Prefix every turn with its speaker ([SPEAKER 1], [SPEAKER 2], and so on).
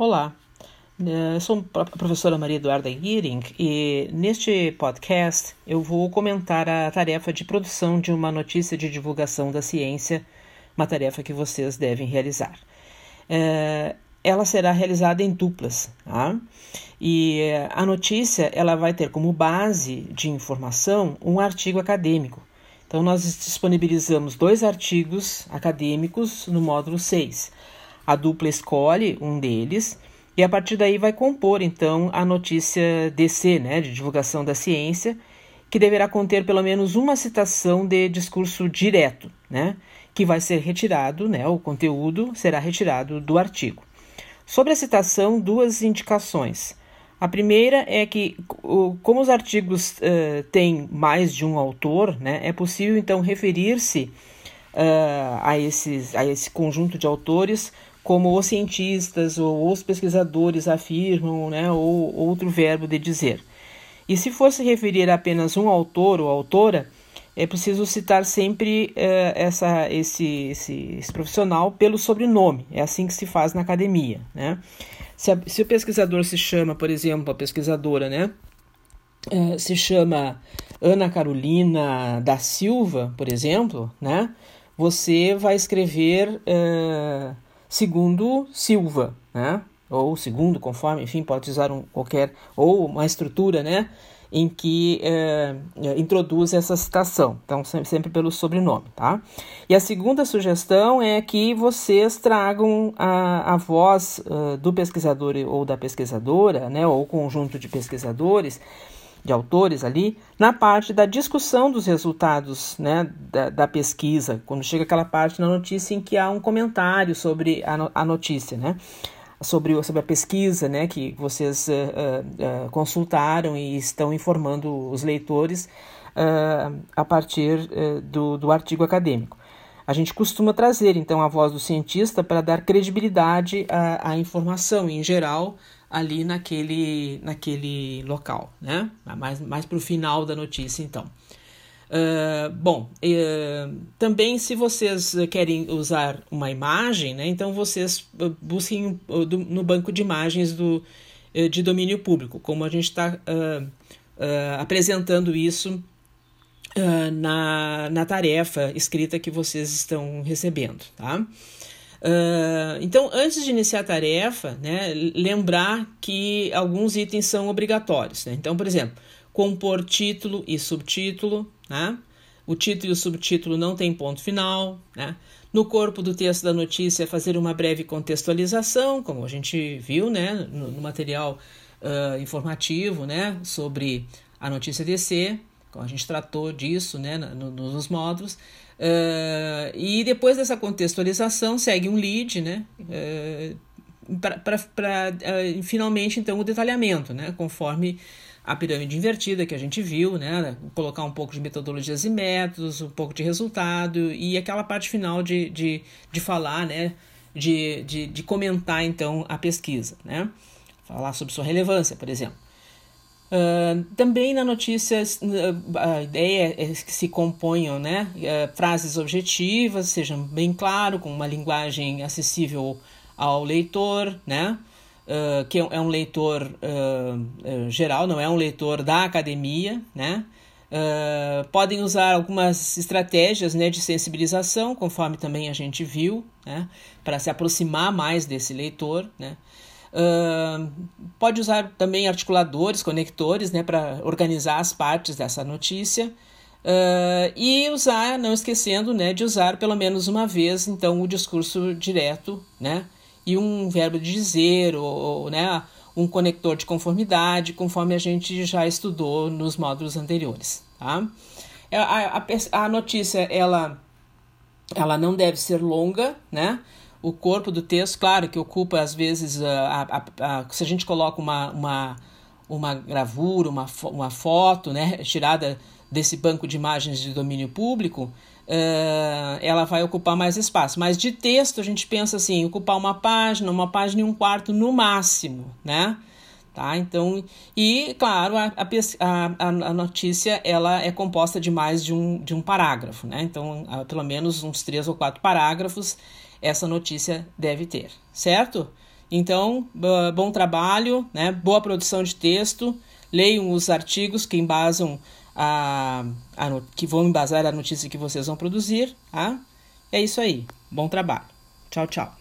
[SPEAKER 1] Olá, eu sou a professora Maria Eduarda Giring e neste podcast eu vou comentar a tarefa de produção de uma notícia de divulgação da ciência, uma tarefa que vocês devem realizar. É, ela será realizada em duplas, tá? E a notícia ela vai ter como base de informação um artigo acadêmico. Então nós disponibilizamos dois artigos acadêmicos no módulo 6 a dupla escolhe um deles e a partir daí vai compor então a notícia DC, né, de divulgação da ciência, que deverá conter pelo menos uma citação de discurso direto, né, que vai ser retirado, né, o conteúdo será retirado do artigo. Sobre a citação, duas indicações. A primeira é que, como os artigos uh, têm mais de um autor, né, é possível então referir-se uh, a, esses, a esse conjunto de autores como os cientistas ou os pesquisadores afirmam, né, ou outro verbo de dizer. E se for se referir a apenas um autor ou autora, é preciso citar sempre uh, essa, esse, esse, esse, profissional pelo sobrenome. É assim que se faz na academia. Né? Se, a, se o pesquisador se chama, por exemplo, a pesquisadora, né, uh, se chama Ana Carolina da Silva, por exemplo, né, você vai escrever. Uh, segundo Silva, né? ou segundo, conforme, enfim, pode usar um qualquer, ou uma estrutura, né? em que é, introduz essa citação, então sempre pelo sobrenome, tá? E a segunda sugestão é que vocês tragam a, a voz uh, do pesquisador ou da pesquisadora, né, ou conjunto de pesquisadores, de autores ali, na parte da discussão dos resultados né, da, da, pesquisa, quando chega aquela parte na notícia em que há um comentário sobre a, a notícia, né? Sobre, sobre a pesquisa né, que vocês uh, uh, uh, consultaram e estão informando os leitores a partir do, do artigo acadêmico. A gente costuma trazer, então, a voz do cientista para dar credibilidade à, à informação, em geral, ali naquele, naquele local, né? Mais, mais para o final da notícia, então. Uh, bom, uh, também se vocês querem usar uma imagem, né, então vocês busquem no banco de imagens do, de domínio público, como a gente está uh, apresentando isso na, na tarefa escrita que vocês estão recebendo. Tá? Uh, então, antes de iniciar a tarefa, né, lembrar que alguns itens são obrigatórios. Né? Então, por exemplo, compor título e subtítulo. Né? O título e o subtítulo não tem ponto final. Né? No corpo do texto da notícia, fazer uma breve contextualização, como a gente viu né, no, no material uh, informativo né, sobre a notícia DC. Como a gente tratou disso né, no, nos módulos. Uh, e depois dessa contextualização segue um lead, né? Uh, para uh, finalmente então o detalhamento, né? Conforme a pirâmide invertida que a gente viu, né? Colocar um pouco de metodologias e métodos, um pouco de resultado e aquela parte final de, de, de falar, né? De, de, de comentar então a pesquisa, né? Falar sobre sua relevância, por exemplo. Uh, também na notícia, a ideia é que se componham né, uh, frases objetivas, sejam bem claro, com uma linguagem acessível ao leitor, né, uh, que é um leitor geral, não é um leitor da academia. Né, podem usar algumas estratégias né, de sensibilização, conforme também a gente viu, né, para se aproximar mais desse leitor. Né, Uh, pode usar também articuladores, conectores, né, para organizar as partes dessa notícia. Uh, e usar, não esquecendo, né, de usar pelo menos uma vez, então, o discurso direto, né, e um verbo de dizer, ou, ou né, um conector de conformidade, conforme a gente já estudou nos módulos anteriores, tá? É, a, a, a notícia, ela, ela não deve ser longa, né, o corpo do texto, claro que ocupa às vezes, a, a, a, se a gente coloca uma, uma, uma gravura, uma, uma foto né, tirada desse banco de imagens de domínio público, uh, ela vai ocupar mais espaço. Mas de texto a gente pensa assim, ocupar uma página, uma página e um quarto no máximo, né? Tá? Então, e claro, a, a, a, notícia ela é composta de mais de um, de um parágrafo, né? Então, pelo menos uns três ou quatro parágrafos essa notícia deve ter, certo? Então, bom trabalho, né? boa produção de texto, leiam os artigos que embasam a, a, que vão embasar a notícia que vocês vão produzir. Tá? É isso aí. Bom trabalho. Tchau, tchau.